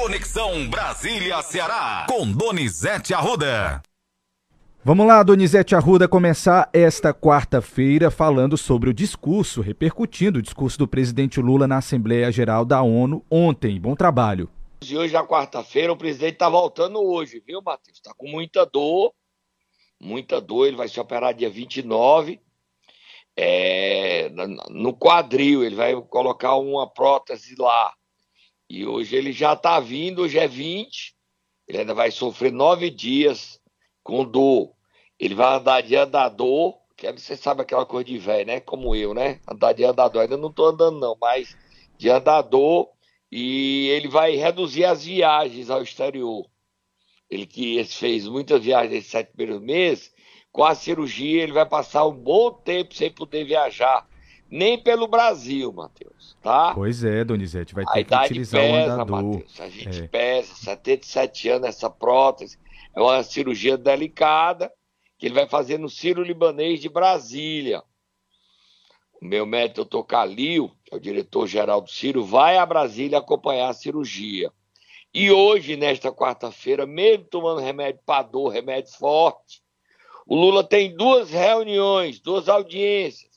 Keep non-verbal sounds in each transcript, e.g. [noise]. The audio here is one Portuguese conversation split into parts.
Conexão Brasília-Ceará, com Donizete Arruda. Vamos lá, Donizete Arruda, começar esta quarta-feira falando sobre o discurso, repercutindo o discurso do presidente Lula na Assembleia Geral da ONU ontem. Bom trabalho. E hoje, na quarta-feira, o presidente está voltando hoje, viu, Matheus? Está com muita dor, muita dor. Ele vai se operar dia 29. É, no quadril, ele vai colocar uma prótese lá. E hoje ele já está vindo, hoje é 20. Ele ainda vai sofrer nove dias com dor. Ele vai andar de andador, que é, você sabe aquela coisa de velho, né? Como eu, né? Andar de andador. Ainda não estou andando, não, mas de andador. E ele vai reduzir as viagens ao exterior. Ele que fez muitas viagens nesses sete primeiros meses, com a cirurgia ele vai passar um bom tempo sem poder viajar nem pelo Brasil, Matheus, tá? Pois é, Donizete, vai ter que utilizar pesa, o andador. Mateus, a gente é. pesa, 77 anos, essa prótese, é uma cirurgia delicada, que ele vai fazer no Ciro Libanês de Brasília. O meu médico, doutor Calil, que é o diretor-geral do Ciro, vai a Brasília acompanhar a cirurgia. E hoje, nesta quarta-feira, mesmo tomando remédio para dor, remédio forte, o Lula tem duas reuniões, duas audiências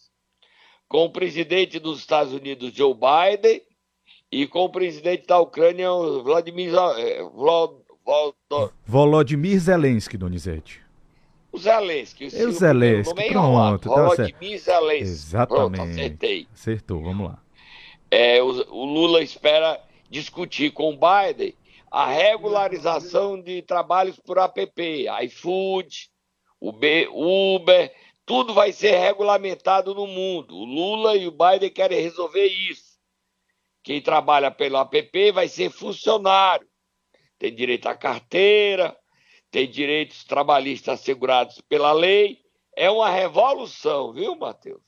com o presidente dos Estados Unidos, Joe Biden, e com o presidente da Ucrânia, Vladimir, eh, Vlad, Vlad, Volodymyr Zelensky, Donizete. O Zelensky. O, o Zelensky, é pronto. Tá Volodymyr Zelensky. Exatamente. Pronto, acertei. Acertou, vamos lá. É, o, o Lula espera discutir com o Biden a regularização de trabalhos por app, iFood, Uber, tudo vai ser regulamentado no mundo. O Lula e o Biden querem resolver isso. Quem trabalha pelo app vai ser funcionário. Tem direito à carteira, tem direitos trabalhistas assegurados pela lei. É uma revolução, viu, Matheus?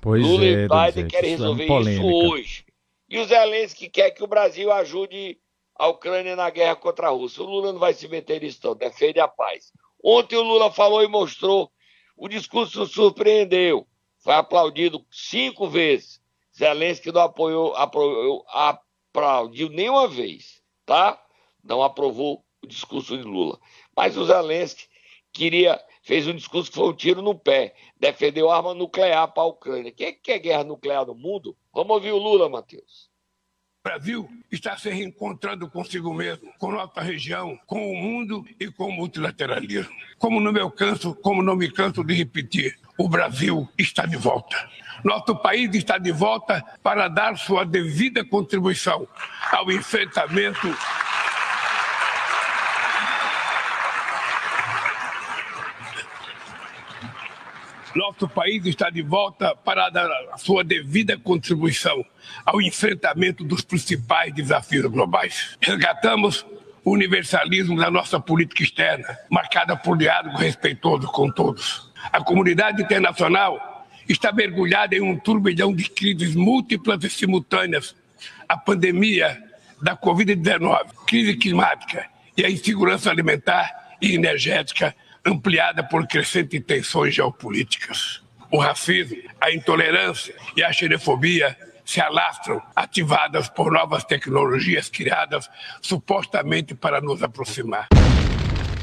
Pois Lula é, e Biden querem é resolver é isso hoje. E o Zelensky quer que o Brasil ajude a Ucrânia na guerra contra a Rússia. O Lula não vai se meter nisso, não. Defende a paz. Ontem o Lula falou e mostrou o discurso surpreendeu, foi aplaudido cinco vezes. Zelensky não apoiou, apoiou, aplaudiu nenhuma vez, tá? Não aprovou o discurso de Lula. Mas o Zelensky queria, fez um discurso que foi um tiro no pé, defendeu arma nuclear para a Ucrânia. Quem é que quer guerra nuclear no mundo? Vamos ouvir o Lula, Matheus. Brasil está se reencontrando consigo mesmo, com nossa região, com o mundo e com o multilateralismo. Como não me canso, como não me canso de repetir, o Brasil está de volta. Nosso país está de volta para dar sua devida contribuição ao enfrentamento Nosso país está de volta para dar a sua devida contribuição ao enfrentamento dos principais desafios globais. Resgatamos o universalismo da nossa política externa, marcada por diálogo respeitoso com todos. A comunidade internacional está mergulhada em um turbilhão de crises múltiplas e simultâneas. A pandemia da Covid-19, crise climática e a insegurança alimentar e energética ampliada por crescentes tensões geopolíticas. O racismo, a intolerância e a xenofobia se alastram, ativadas por novas tecnologias criadas supostamente para nos aproximar.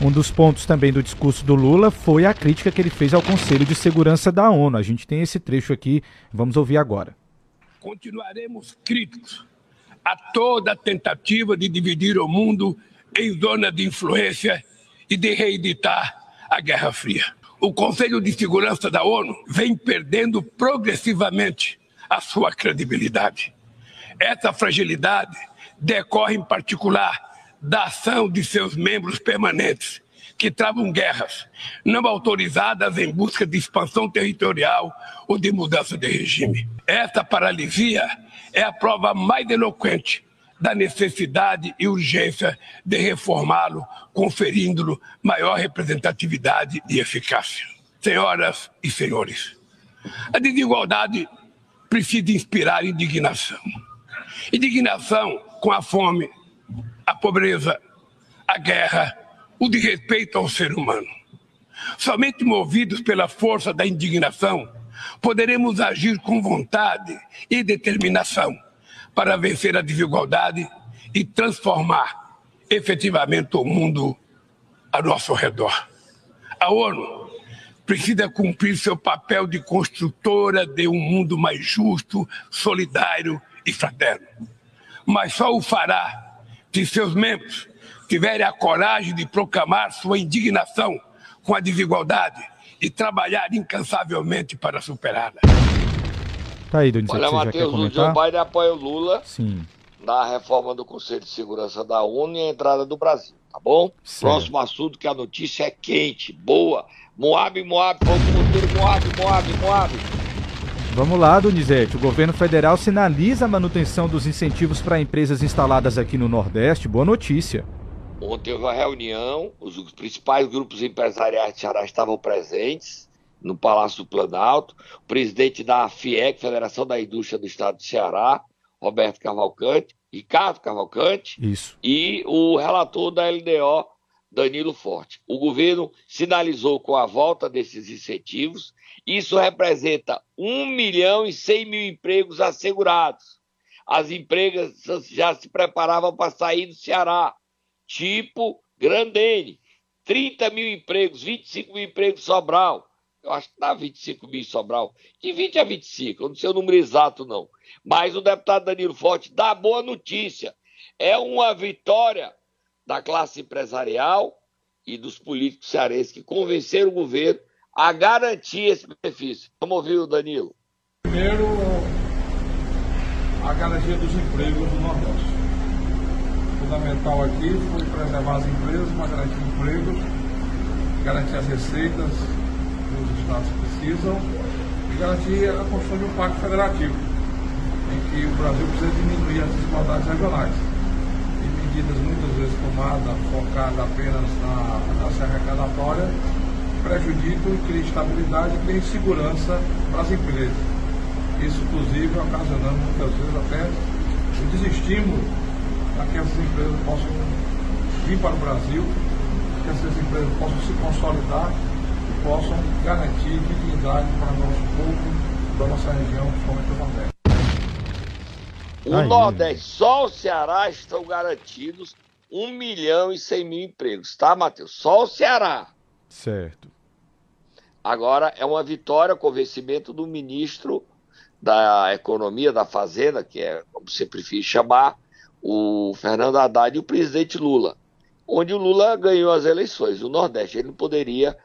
Um dos pontos também do discurso do Lula foi a crítica que ele fez ao Conselho de Segurança da ONU. A gente tem esse trecho aqui, vamos ouvir agora. Continuaremos críticos a toda tentativa de dividir o mundo em zona de influência e de reeditar a Guerra Fria. O Conselho de Segurança da ONU vem perdendo progressivamente a sua credibilidade. Essa fragilidade decorre, em particular, da ação de seus membros permanentes, que travam guerras não autorizadas em busca de expansão territorial ou de mudança de regime. Essa paralisia é a prova mais eloquente da necessidade e urgência de reformá-lo, conferindo-lhe maior representatividade e eficácia. Senhoras e senhores, a desigualdade precisa inspirar indignação. Indignação com a fome, a pobreza, a guerra, o desrespeito ao ser humano. Somente movidos pela força da indignação, poderemos agir com vontade e determinação para vencer a desigualdade e transformar efetivamente o mundo a nosso redor. A ONU precisa cumprir seu papel de construtora de um mundo mais justo, solidário e fraterno. Mas só o fará se seus membros tiverem a coragem de proclamar sua indignação com a desigualdade e trabalhar incansavelmente para superá-la. Tá aí, Donizete, Olha, Matheus, o? Joe Biden apoia o Lula Sim, na reforma do Conselho de Segurança da ONU e a entrada do Brasil, tá bom? Certo. Próximo assunto que a notícia é quente, boa. Moab, Moab, vamos Monteiro, Moab, Moab, Moab. Vamos lá, Donizete. O governo federal sinaliza a manutenção dos incentivos para empresas instaladas aqui no Nordeste. Boa notícia. Ontem houve uma reunião, os principais grupos empresariais de Ceará estavam presentes no Palácio do Planalto. O presidente da FIEC, Federação da Indústria do Estado de Ceará, Roberto Cavalcante, Ricardo Cavalcante, Isso. e o relator da LDO, Danilo Forte. O governo sinalizou com a volta desses incentivos, isso representa 1 milhão e 100 mil empregos assegurados. As empresas já se preparavam para sair do Ceará, tipo Grandene, 30 mil empregos, 25 mil empregos em Sobral. Eu acho que dá 25 mil Sobral. De 20 a 25, eu não sei o número exato, não. Mas o deputado Danilo Forte dá boa notícia. É uma vitória da classe empresarial e dos políticos cearenses que convenceram o governo a garantir esse benefício. Vamos ouvir o Danilo. Primeiro, a garantia dos empregos do Nordeste. Fundamental aqui foi preservar as empresas para garantir empregos, garantir as receitas estados precisam e garantir a construção de um pacto federativo, em que o Brasil precisa diminuir as desigualdades regionais. E medidas muitas vezes tomadas, focadas apenas na, na serra arrecadatória, prejudicam criam instabilidade e criam insegurança para as empresas. Isso, inclusive, ocasionando muitas vezes até o desestímulo para que essas empresas possam vir para o Brasil, que essas empresas possam se consolidar possam garantir dignidade para o nosso povo, da nossa região, principalmente o Nordeste. O Aí. Nordeste, só o Ceará estão garantidos 1 milhão e 100 mil empregos, tá, Matheus? Só o Ceará. Certo. Agora é uma vitória, convencimento do ministro da Economia, da Fazenda, que é como você prefere chamar, o Fernando Haddad e o presidente Lula, onde o Lula ganhou as eleições. O Nordeste ele não poderia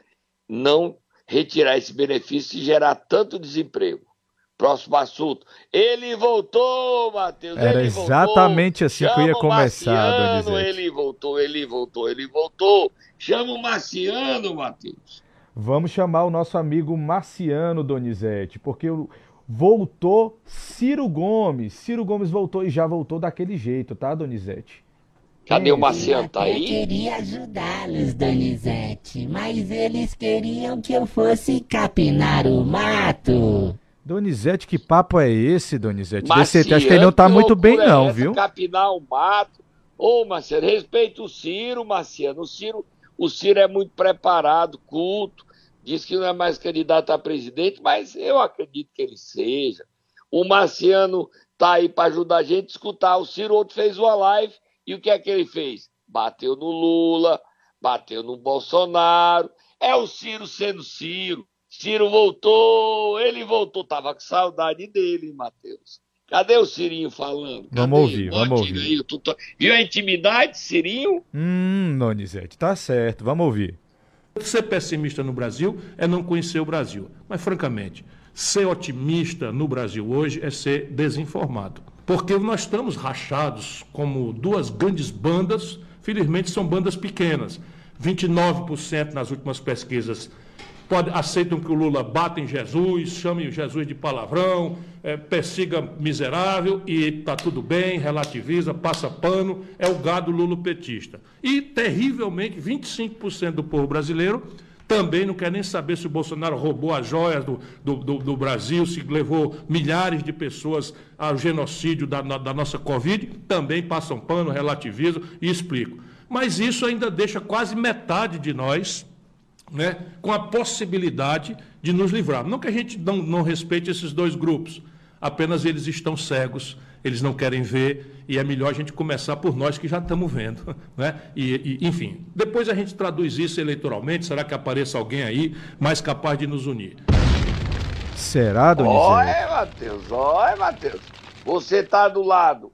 não retirar esse benefício e gerar tanto desemprego. Próximo assunto. Ele voltou, Matheus. Era ele voltou. exatamente assim que eu ia Chama começar, Marciano. Ele voltou, ele voltou, ele voltou. Chama o Marciano, Matheus. Vamos chamar o nosso amigo Marciano Donizete, porque voltou Ciro Gomes. Ciro Gomes voltou e já voltou daquele jeito, tá, Donizete? Cadê o Isso. Marciano? Tá Eu aí? queria ajudá-los, Donizete, mas eles queriam que eu fosse capinar o mato. Donizete, que papo é esse, Donizete? Marciano, acho que ele não tá muito bem, é não, essa? viu? Capinar o mato. Ô, Marciano, respeita o Ciro, Marciano. O Ciro, o Ciro é muito preparado, culto. Diz que não é mais candidato a presidente, mas eu acredito que ele seja. O Marciano tá aí para ajudar a gente a escutar. O Ciro ontem fez uma live e o que é que ele fez? Bateu no Lula, bateu no Bolsonaro. É o Ciro sendo Ciro. Ciro voltou, ele voltou. Tava com saudade dele, hein, Matheus. Cadê o Cirinho falando? Cadê? Vamos ouvir, Bote vamos ouvir. aí, tô- tô- Viu a intimidade, Cirinho? Hum, Donizete, tá certo, vamos ouvir. Ser pessimista no Brasil é não conhecer o Brasil. Mas, francamente, ser otimista no Brasil hoje é ser desinformado. Porque nós estamos rachados como duas grandes bandas, felizmente são bandas pequenas. 29% nas últimas pesquisas pode, aceitam que o Lula bata em Jesus, chame Jesus de palavrão, eh, persiga miserável e está tudo bem, relativiza, passa pano, é o gado lulopetista. E, terrivelmente, 25% do povo brasileiro também não quer nem saber se o Bolsonaro roubou as joias do, do, do- do Brasil, se levou milhares de pessoas ao genocídio da, na- da nossa Covid, também passam pano, relativizam e explicam. Mas isso ainda deixa quase metade de nós né, com a possibilidade de nos livrar. Não que a gente não, não respeite esses dois grupos, apenas eles estão cegos eles não querem ver, e é melhor a gente começar por nós que já estamos vendo. [laughs] Né? E, e, enfim, depois a gente traduz isso eleitoralmente, será que apareça alguém aí mais capaz de nos unir? Será, Donizete? Olha, Matheus, olha, Matheus. Você tá do lado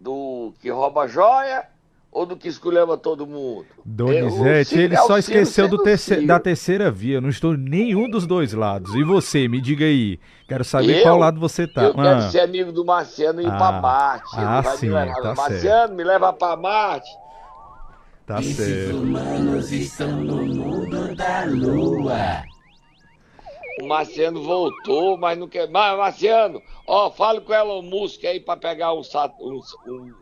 do que rouba joia ou do que esculhamba todo mundo? Donizete, Eu- ele é só esqueceu do sendo terce- Ciro. da terceira via. Eu não estou em nenhum dos dois lados. E você, me diga aí. Quero saber Eu? qual lado você tá. Eu quero Ah, ser amigo do Marciano e ir Ah. pra Marte. Ele Ah, me sim, levar. tá Marciano, me leva pra Marte. tá Esses certo. humanos estão no mundo da lua. O Marciano voltou, mas não quer. Mas, Marciano, ó, fala com o Elon Musk aí pra pegar um, sat- um- um-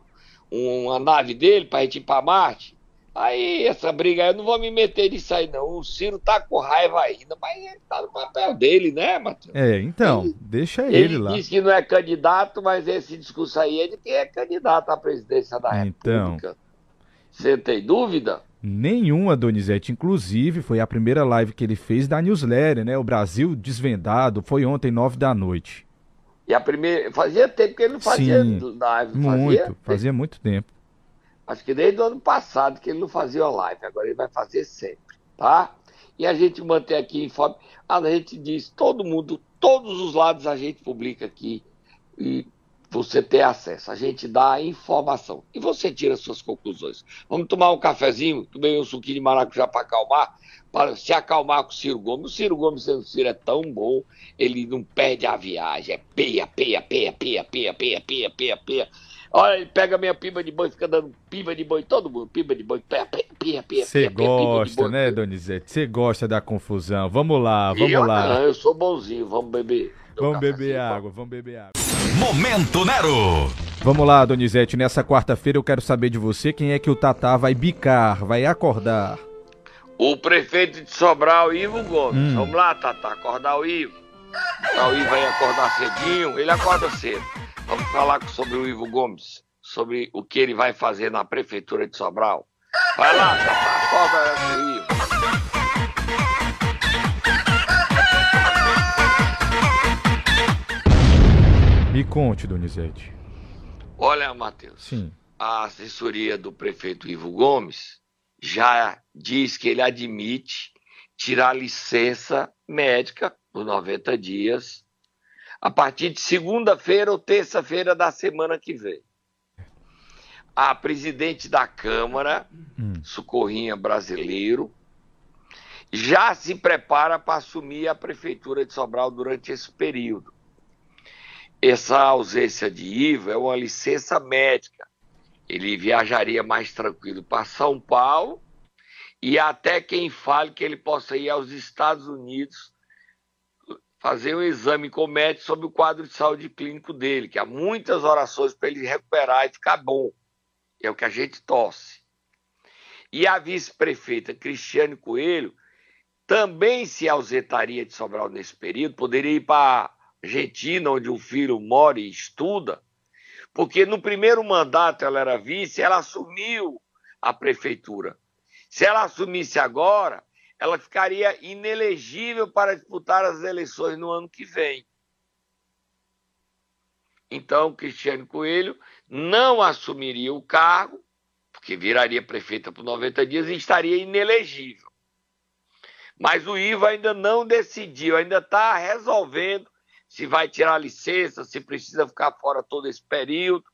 uma nave dele gente ir pra Marte. Aí, essa briga aí, eu não vou me meter nisso aí, não. O Ciro tá com raiva ainda, mas ele tá no papel dele, né, Matheus? É, então, deixa ele, Ele lá. disse que não é candidato, mas esse discurso aí é de quem é candidato à presidência da Então. República. Você tem dúvida? Nenhuma, Donizete. Inclusive, foi a primeira live que ele fez da newsletter, né? O Brasil Desvendado. Foi ontem, nove da noite. E a primeira. Fazia tempo que ele não fazia Sim, live. Fazia, Muito. Fazia muito tempo. Acho que desde o ano passado que ele não fazia live. Agora ele vai fazer sempre, tá? E a gente mantém aqui em forma. A gente diz, todo mundo, todos os lados a gente publica aqui. E você ter acesso. A gente dá a informação. E você tira suas conclusões. Vamos tomar um cafezinho, tomei um suquinho de maracujá para acalmar, para se acalmar com o Ciro Gomes. O Ciro Gomes, sendo Ciro, é tão bom, ele não perde a viagem. É peia, peia, peia, peia, peia, peia, peia, peia, peia. Olha, ele pega minha piba de boi, fica dando piba de boi, todo mundo, piba de boi, peia, peia, peia, peia, Você gosta, boi. né, Donizete? Você gosta da confusão. Vamos lá, E vamos eu lá. Não, eu sou bonzinho, vamos beber. Vamos Um beber água, vamos beber água. Momento Nero. Vamos lá, Donizete. Nessa quarta-feira eu quero saber de você quem é que o Tatá vai bicar, vai acordar. O prefeito de Sobral, Ivo Gomes. Hum. Vamos lá, Tata, acordar o Ivo. O Ivo vai acordar cedinho, ele acorda cedo. Vamos falar sobre o Ivo Gomes, sobre o que ele vai fazer na prefeitura de Sobral. Vai lá, Tata, acorda o Ivo. Me conte, Donizete. Olha, Matheus, Sim. a assessoria do prefeito Ivo Gomes já diz que ele admite tirar licença médica por 90 dias a partir de segunda-feira ou terça-feira da semana que vem. A presidente da Câmara, Hum. Socorrinha Brasileiro, já se prepara para assumir a prefeitura de Sobral durante esse período. Essa ausência de Ivo é uma licença médica. Ele viajaria mais tranquilo para São Paulo e até quem fale que ele possa ir aos Estados Unidos fazer um exame com o médico sobre o quadro de saúde clínico dele, que há muitas orações para ele recuperar e ficar bom. É o que a gente torce. E a vice-prefeita Cristiane Coelho também se ausentaria de Sobral nesse período, poderia ir para Argentina, onde o filho mora e estuda, porque no primeiro mandato ela era vice, ela assumiu a prefeitura. Se ela assumisse agora, ela ficaria inelegível para disputar as eleições no ano que vem. Então, Cristiane Coelho não assumiria o cargo, porque viraria prefeita por 90 dias e estaria inelegível. Mas o Ivo ainda não decidiu, ainda está resolvendo se vai tirar licença, se precisa ficar fora todo esse período.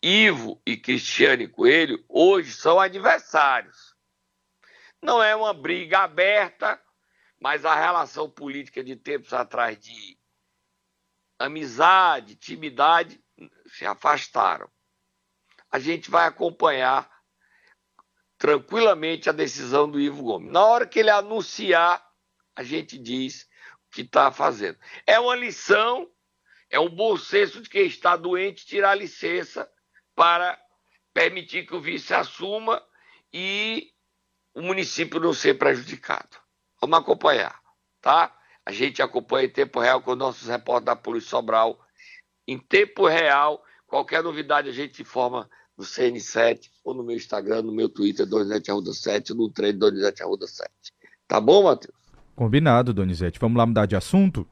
Ivo e Cristiane Coelho hoje são adversários. Não é uma briga aberta, mas a relação política de tempos atrás de amizade, intimidade, se afastaram. A gente vai acompanhar tranquilamente a decisão do Ivo Gomes. Na hora que ele anunciar, a gente diz que está fazendo. É uma lição, é um bom senso de quem está doente tirar licença para permitir que o vice assuma e o município não ser prejudicado. Vamos acompanhar, tá? A gente acompanha em tempo real com nossos repórteres da Polícia Sobral. Em tempo real, qualquer novidade a gente informa no CN7 ou no meu Instagram, no meu Twitter, Donizete Arruda 7, no treino Donizete Arruda 7. Tá bom, Matheus? Combinado, Donizete. Vamos lá mudar de assunto?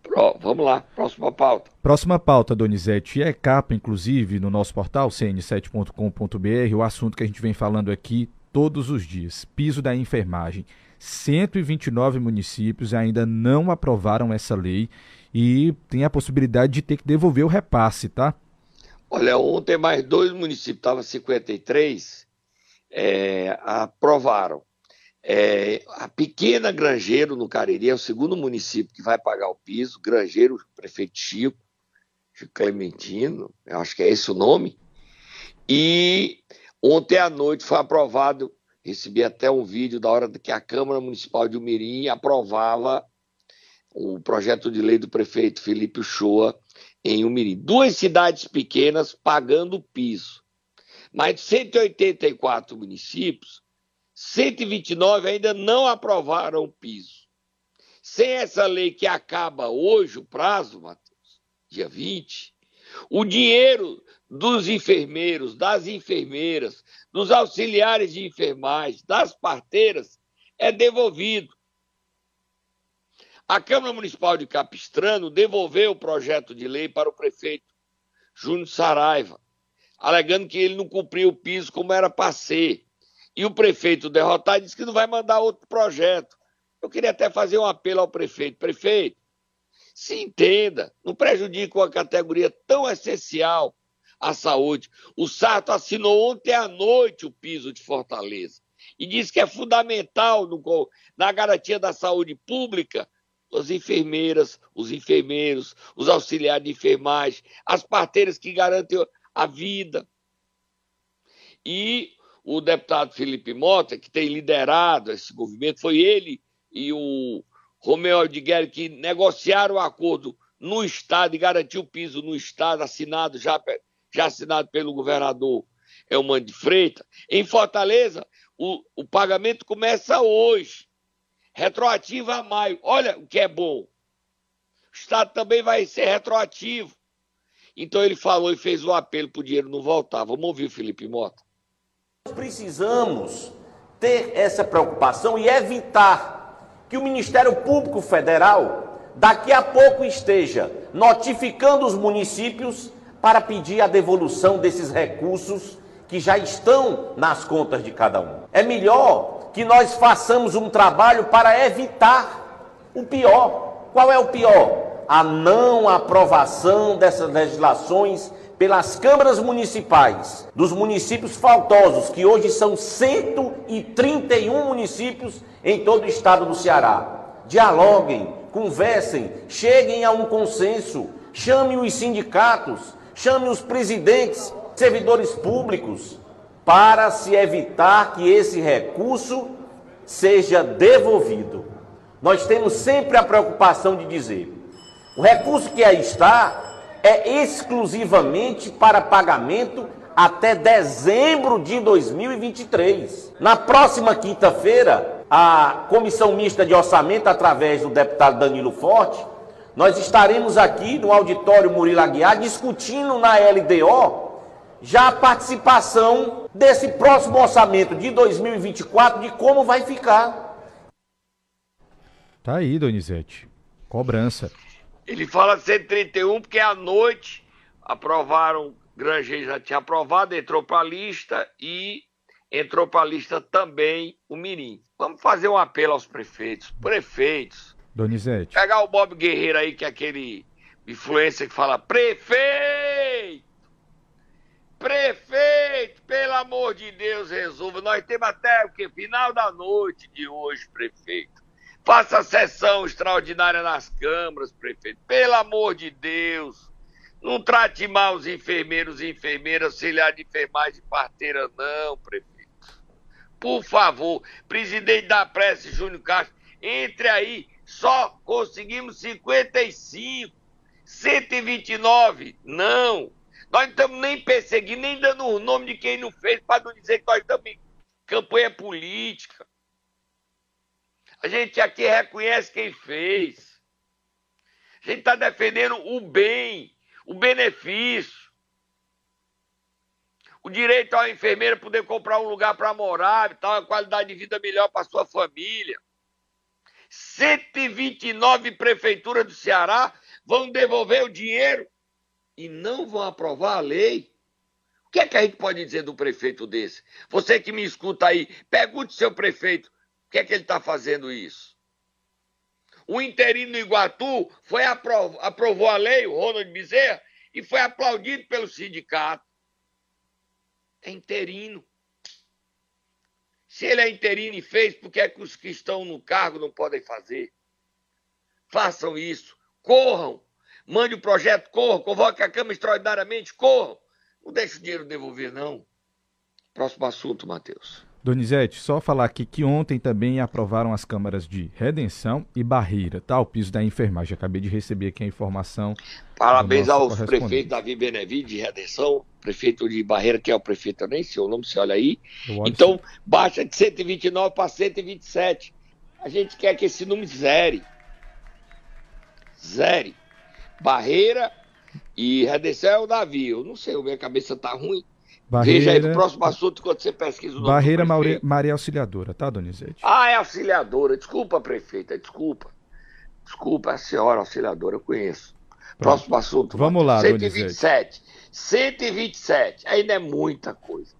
Pro, vamos lá, próxima pauta. Próxima pauta, Donizete, é capa, inclusive, no nosso portal, cn7.com.br, o assunto que a gente vem falando aqui todos os dias, piso da enfermagem. 129 municípios ainda não aprovaram essa lei e tem a possibilidade de ter que devolver o repasse, tá? Olha, ontem mais dois municípios, estava 53, é, aprovaram. É, a pequena Grangeiro, no Cariri, é o segundo município que vai pagar o piso. Grangeiro, prefeito Chico, Chico Clementino, eu acho que é esse o nome. E ontem à noite foi aprovado, recebi até um vídeo da hora que a Câmara Municipal de Umirim aprovava o projeto de lei do prefeito Felipe Shoa em Umirim. Duas cidades pequenas pagando o piso. Mais de 184 municípios 129 ainda não aprovaram o piso. Sem essa lei que acaba hoje, o prazo, Matheus, dia 20, o dinheiro dos enfermeiros, das enfermeiras, dos auxiliares de enfermagem, das parteiras, é devolvido. A Câmara Municipal de Capistrano devolveu o projeto de lei para o prefeito Júnior Saraiva, alegando que ele não cumpriu o piso como era para ser e o prefeito derrotado disse que não vai mandar outro projeto. Eu queria até fazer um apelo ao prefeito. Prefeito, se entenda, não prejudique uma categoria tão essencial à saúde. O Sarto assinou ontem à noite o piso de Fortaleza e disse que é fundamental no, na garantia da saúde pública as enfermeiras, os enfermeiros, os auxiliares de enfermagem, as parteiras que garantem a vida. E o deputado Felipe Mota, que tem liderado esse movimento, foi ele e o Romeu Aldigueri que negociaram o acordo no Estado e garantiu o piso no Estado, assinado já, já assinado pelo governador Elmano de Freitas. Em Fortaleza, o, o pagamento começa hoje, retroativo a maio. Olha o que é bom. O Estado também vai ser retroativo. Então ele falou e fez o apelo para o dinheiro não voltar. Vamos ouvir o Felipe Mota. Precisamos ter essa preocupação e evitar que o Ministério Público Federal daqui a pouco esteja notificando os municípios para pedir a devolução desses recursos que já estão nas contas de cada um. É melhor que nós façamos um trabalho para evitar o pior. Qual é o pior? A não aprovação dessas legislações pelas câmaras municipais dos municípios faltosos, que hoje são 131 municípios em todo o estado do Ceará. Dialoguem, conversem, cheguem a um consenso, chamem os sindicatos, chamem os presidentes, servidores públicos, para se evitar que esse recurso seja devolvido. Nós temos sempre a preocupação de dizer: o recurso que aí está é exclusivamente para pagamento até dezembro de 2023. Na próxima quinta-feira, a Comissão Mista de Orçamento, através do deputado Danilo Forte, nós estaremos aqui no auditório Murilo Aguiar discutindo na LDO já a participação desse próximo orçamento de 2024 de como vai ficar. Tá aí, Donizete. Cobrança. Ele fala 131 porque à noite aprovaram, Granger já tinha aprovado, entrou para a lista e entrou para a lista também o Mirim. Vamos fazer um apelo aos prefeitos. Prefeitos. Donizete. Pegar o Bob Guerreiro aí, que é aquele influencer que fala: prefeito! Prefeito, pelo amor de Deus, resolva. Nós temos até o que? Final da noite de hoje, prefeito. Faça sessão extraordinária nas câmaras, prefeito. Pelo amor de Deus. Não trate mal os enfermeiros e enfermeiras, auxiliar de enfermagem e parteira, não, prefeito. Por favor, presidente da prece, Júnior Castro, entre aí. Só conseguimos 55. 129, não. Nós não estamos nem perseguindo, nem dando o nome de quem não fez, para não dizer que nós estamos em campanha política. A gente aqui reconhece quem fez. A gente está defendendo o bem, o benefício. O direito ao enfermeiro poder comprar um lugar para morar, tal, uma qualidade de vida melhor para sua família. 129 prefeituras do Ceará vão devolver o dinheiro e não vão aprovar a lei. O que é que a gente pode dizer do prefeito desse? Você que me escuta aí, pergunte seu prefeito, que é que ele está fazendo isso? O interino Iguatu foi aprov aprovou a lei, o Ronald Bezerra, e foi aplaudido pelo sindicato. É interino. Se ele é interino e fez, por que é que os que estão no cargo não podem fazer? Façam isso. Corram. Mande o projeto, corram. Convoque a Câmara extraordinariamente, corram. Não deixe o dinheiro devolver, não. Próximo assunto, Matheus. Donizete, só falar aqui que ontem também aprovaram as câmaras de Redenção e Barreira, tá? O piso da enfermagem. Acabei de receber aqui a informação. Parabéns aos prefeitos Davi Benevides de Redenção, prefeito de Barreira, que é o prefeito, eu nem sei o nome, você olha aí. Então, baixa de 129 para 127. A gente quer que esse número zere. Zere. Barreira e Redenção é o Davi. Eu não sei, a minha cabeça tá ruim. Barreira, Veja aí próximo assunto quando você pesquisa o nome Barreira Maria, Maria Auxiliadora, tá, Donizete? Ah, é auxiliadora. Desculpa, prefeita, desculpa. Desculpa, a senhora auxiliadora, eu conheço. Próximo assunto. Vamos lá, 127. 127. Ainda é muita coisa.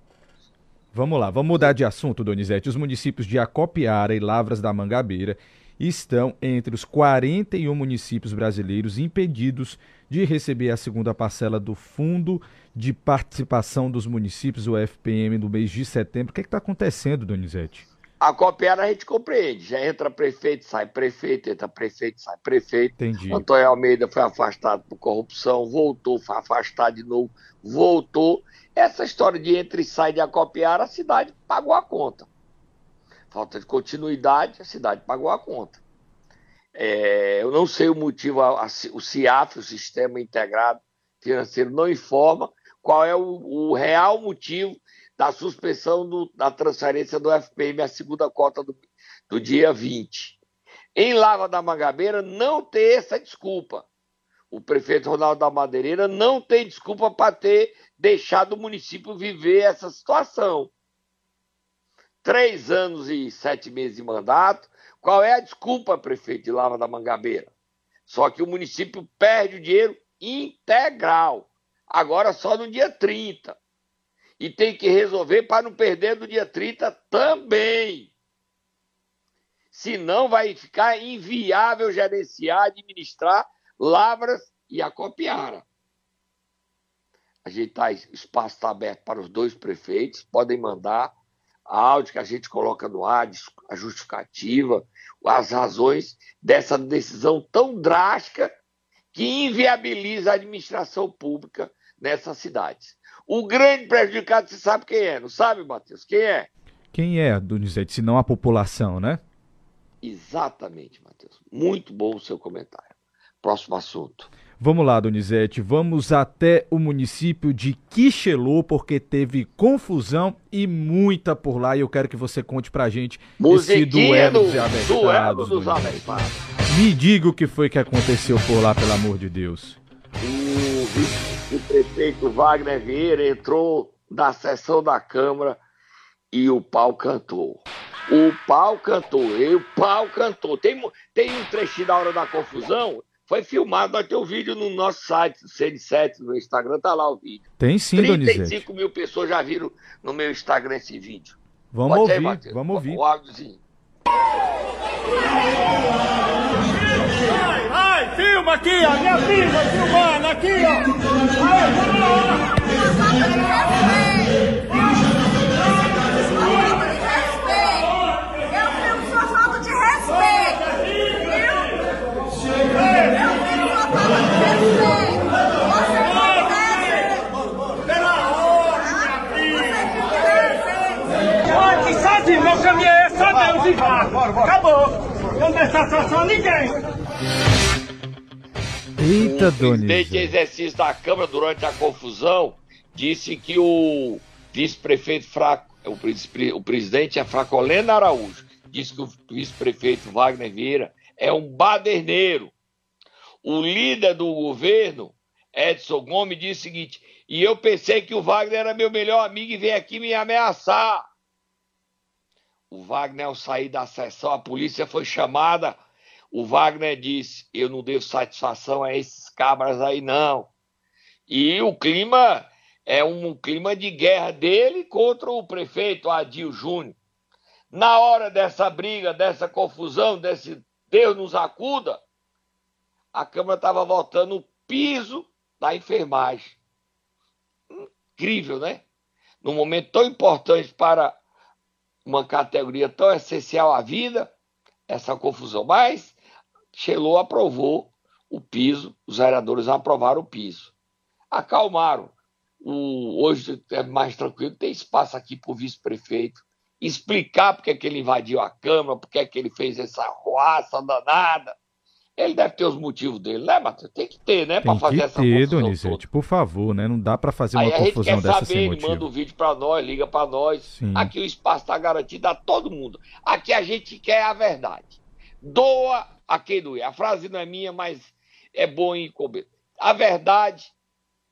Vamos lá, vamos mudar de assunto, Donizete. Os municípios de Acopiara e Lavras da Mangabeira estão entre os 41 municípios brasileiros impedidos de receber a segunda parcela do Fundo de Participação dos Municípios, o FPM, no mês de setembro. O que é está acontecendo, Donizete? A Copiara a gente compreende. Já entra prefeito, sai prefeito, entra prefeito, sai prefeito. Entendi. Antônio Almeida foi afastado por corrupção, voltou, foi afastado de novo, voltou. Essa história de entra e sai de Acopiara, a cidade pagou a conta. Falta de continuidade, a cidade pagou a conta. É, eu não sei o motivo, a, a, o CIAF, o Sistema Integrado Financeiro, não informa qual é o, o real motivo da suspensão do, da transferência do FPM, a segunda cota do, do dia 20. Em Lava da Mangabeira, não tem essa desculpa. O prefeito Ronaldo da Madeireira não tem desculpa para ter deixado o município viver essa situação. Três anos e sete meses de mandato. Qual é a desculpa, prefeito de Lava da Mangabeira? Só que o município perde o dinheiro integral. Agora só no dia 30. E tem que resolver para não perder no dia 30 também. Senão vai ficar inviável gerenciar, administrar Lavras e Acopiara. A gente tá, espaço está aberto para os dois prefeitos, podem mandar áudio que a gente coloca no ar, a justificativa, as razões dessa decisão tão drástica que inviabiliza a administração pública nessas cidades. O grande prejudicado, você sabe quem é, não sabe, Matheus? Quem é? Quem é, Donizete, se não a população, né? Exatamente, Matheus. Muito bom o seu comentário. Próximo assunto. Vamos lá, Donizete, vamos até o município de Quixelô, porque teve confusão e muita por lá, e eu quero que você conte pra gente Musiquinha esse duelo do, dos abertados. duelo dos abertados. Me diga o que foi que aconteceu por lá, pelo amor de Deus. O vice-prefeito Wagner Vieira entrou na sessão da Câmara e o pau cantou. O pau cantou, e o pau cantou. Tem, tem um trechinho da hora da confusão, foi filmado, vai ter o vídeo no nosso site, do CN7, no Instagram, tá lá o vídeo. Tem sim, Donizete. 35 mil pessoas já viram no meu Instagram esse vídeo. Vamos Pode ouvir, Matheus? vamos ouvir. O áudiozinho. Vai, filma aqui, ó, minha filha filmando aqui, ó. Aí, vamos lá. Caminho é só Deus e vá. Acabou. Não deixar só ninguém. Eita, o presidente Donizete. exercício da Câmara durante a confusão disse que o vice-prefeito fraco, o, o presidente é Fracolena Araújo, disse que o vice-prefeito Wagner Vieira é um baderneiro. O líder do governo, Edson Gomes, disse o seguinte: e eu pensei que o Wagner era meu melhor amigo e veio aqui me ameaçar. O Wagner, ao sair da sessão, a polícia foi chamada. O Wagner disse: Eu não devo satisfação a esses cabras aí, não. E o clima é um clima de guerra dele contra o prefeito Adil Júnior. Na hora dessa briga, dessa confusão, desse Deus nos acuda, a Câmara estava votando o piso da enfermagem. Incrível, né? Num momento tão importante para uma categoria tão essencial à vida, essa confusão. Mas Xelô aprovou o piso, os vereadores aprovaram o piso. Acalmaram. O, hoje é mais tranquilo, tem espaço aqui para o vice-prefeito explicar porque é que ele invadiu a Câmara, porque é que ele fez essa roaça danada. Ele deve ter os motivos dele, né, Matheus? Tem que ter, né, para fazer essa ter, Donizete, por favor, né? Não dá para fazer uma Aí confusão a gente quer dessa saber, sem ele motivo. manda o vídeo para nós, liga para nós. Sim. Aqui o espaço está garantido a todo mundo. Aqui a gente quer a verdade. Doa a quem doer. A frase não é minha, mas é bom em comer. A verdade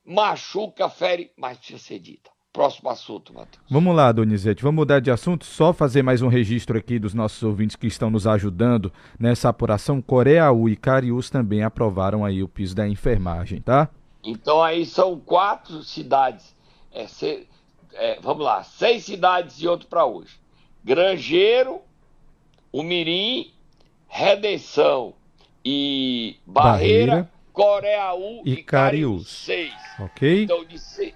machuca, fere, mas precisa ser dita. Próximo assunto, Matheus. Vamos lá, Donizete, vamos mudar de assunto, só fazer mais um registro aqui dos nossos ouvintes que estão nos ajudando nessa apuração. Coreaú e Cariús também aprovaram aí o piso da enfermagem, tá? Então aí são quatro cidades. É, se- é, vamos lá, seis cidades e outro para hoje. Grangeiro, Umirim, Redenção e Barreira, Barreira Coreaú e e, Cariús. Seis. Ok? Então de se-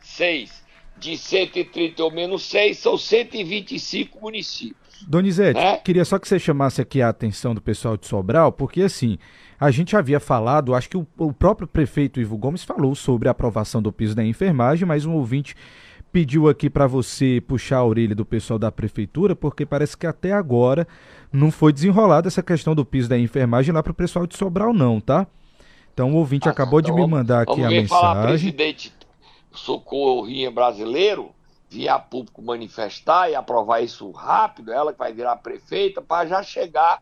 seis. De 130 ou menos seis, são 125 municípios. Donizete, É? queria só que você chamasse aqui a atenção do pessoal de Sobral, porque assim, a gente havia falado, acho que o, o próprio prefeito Ivo Gomes falou sobre a aprovação do piso da enfermagem, mas um ouvinte pediu aqui para você puxar a orelha do pessoal da prefeitura, porque parece que até agora não foi desenrolada essa questão do piso da enfermagem lá para o pessoal de Sobral não, tá? Então o ouvinte Ah, acabou de então me mandar aqui a ver falar mensagem. presidente Socorrinha brasileiro, via público manifestar e aprovar isso rápido, ela que vai virar prefeita, para já chegar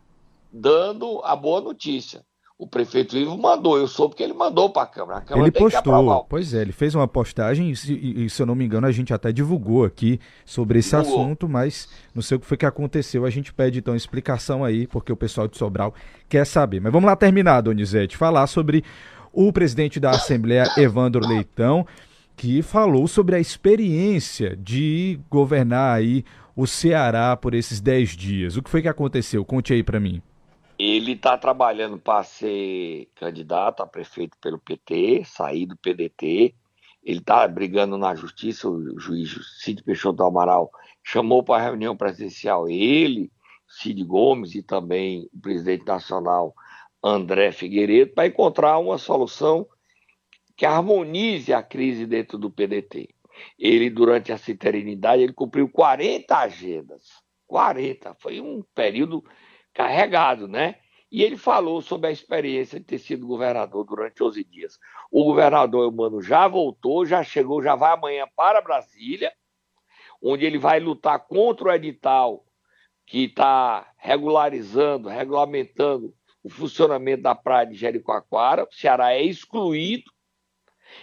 dando a boa notícia. O prefeito Ivo mandou, eu soube que ele mandou para a Câmara. A Câmara Ele postou, pois é, ele fez uma postagem se- e, se eu não me engano a gente até divulgou aqui sobre esse Divulgou. assunto, mas não sei o que foi que aconteceu. A gente pede então explicação aí, porque o pessoal de Sobral quer saber. Mas vamos lá terminar, Donizete, falar sobre o presidente da Assembleia, Evandro Leitão, que falou sobre a experiência de governar aí o Ceará por esses 10 dias. O que foi que aconteceu? Conte aí pra mim. Ele está trabalhando para ser candidato a prefeito pelo PT, sair do PDT. Ele está brigando na justiça. O juiz Cid Peixoto do Amaral chamou para a reunião presencial ele, Cid Gomes e também o presidente nacional André Figueiredo para encontrar uma solução que harmonize a crise dentro do PDT. Ele, durante essa eternidade, ele cumpriu 40 agendas. 40. Foi um período carregado, né? E ele falou sobre a experiência de ter sido governador durante 11 dias. O governador Eumano já voltou, já chegou, já vai amanhã para Brasília, onde ele vai lutar contra o edital que está regularizando, regulamentando o funcionamento da praia de Jericoacoara. O Ceará é excluído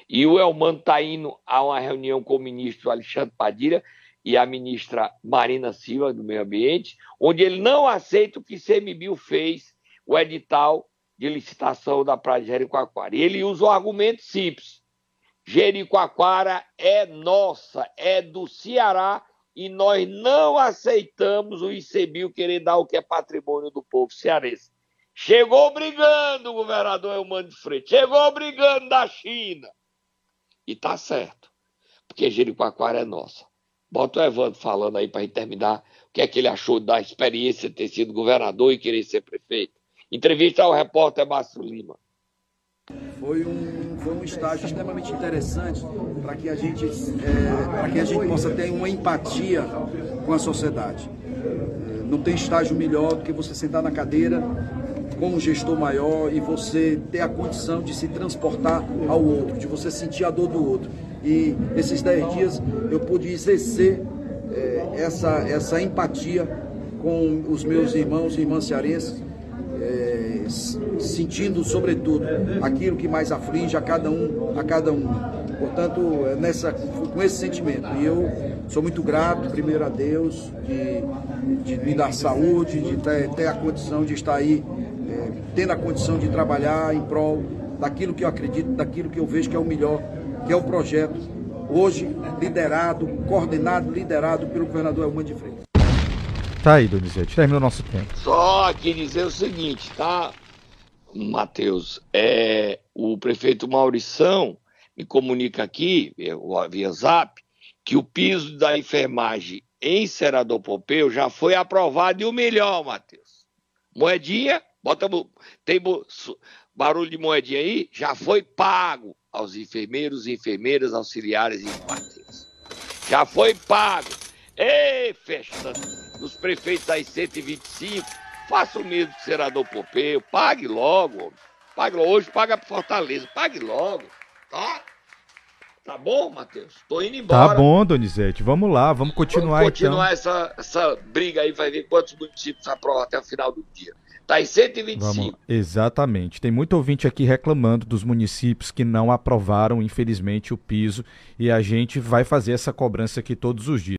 e o Elmano está indo a uma reunião com o ministro Alexandre Padilha e a ministra Marina Silva, do Meio Ambiente, onde ele não aceita o que CMBio fez, o edital de licitação da praia de Jericoacoara. E ele usa um argumento simples. Jericoacoara é nossa, é do Ceará e nós não aceitamos o ICBio querer dar o que é patrimônio do povo cearense. Chegou brigando o governador Eumano de Freitas, chegou brigando da China. E tá certo, porque Jericoacoara é nossa. Bota o Evandro falando aí para gente terminar o que é que ele achou da experiência de ter sido governador e querer ser prefeito. Entrevista ao repórter Márcio Lima. Foi um, foi um estágio extremamente interessante para que a gente é, para que a gente possa ter uma empatia com a sociedade. É, Não tem estágio melhor do que você sentar na cadeira com um gestor maior e você ter a condição de se transportar ao outro, de você sentir a dor do outro. E nesses 10 dias eu pude exercer é, essa, essa empatia com os meus irmãos e irmãs cearenses, é, sentindo sobretudo aquilo que mais aflige a cada um, a cada um. Portanto, é nessa, com esse sentimento. E eu Sou muito grato, primeiro a Deus, de, de me dar saúde, de ter, ter a condição de estar aí, é, tendo a condição de trabalhar em prol daquilo que eu acredito, daquilo que eu vejo que é o melhor, que é o projeto, hoje liderado, coordenado, liderado pelo governador Elman de Freitas. Tá aí, Donizete, terminou o nosso tempo. Só aqui dizer o seguinte, tá, Matheus? É, o prefeito Maurição me comunica aqui, via zap, que o piso da enfermagem em Senador Pompeu já foi aprovado e o melhor, Matheus. Moedinha, bota tem barulho de moedinha aí, já foi pago aos enfermeiros, enfermeiras, auxiliares e Matheus. Já foi pago. Ei, festa dos prefeitos aí 125, faça o mesmo que o senador Pompeu, pague logo, pague logo. hoje, paga para Fortaleza, pague logo, tá? Tá bom, Matheus? Tô indo embora. Tá bom, Donizete. Vamos lá, vamos continuar, vamos continuar então. essa, essa briga aí, vai ver quantos municípios aprovam até o final do dia. Tá em 125. Vamos, exatamente. Tem muito ouvinte aqui reclamando dos municípios que não aprovaram, infelizmente, o piso. E a gente vai fazer essa cobrança aqui todos os dias.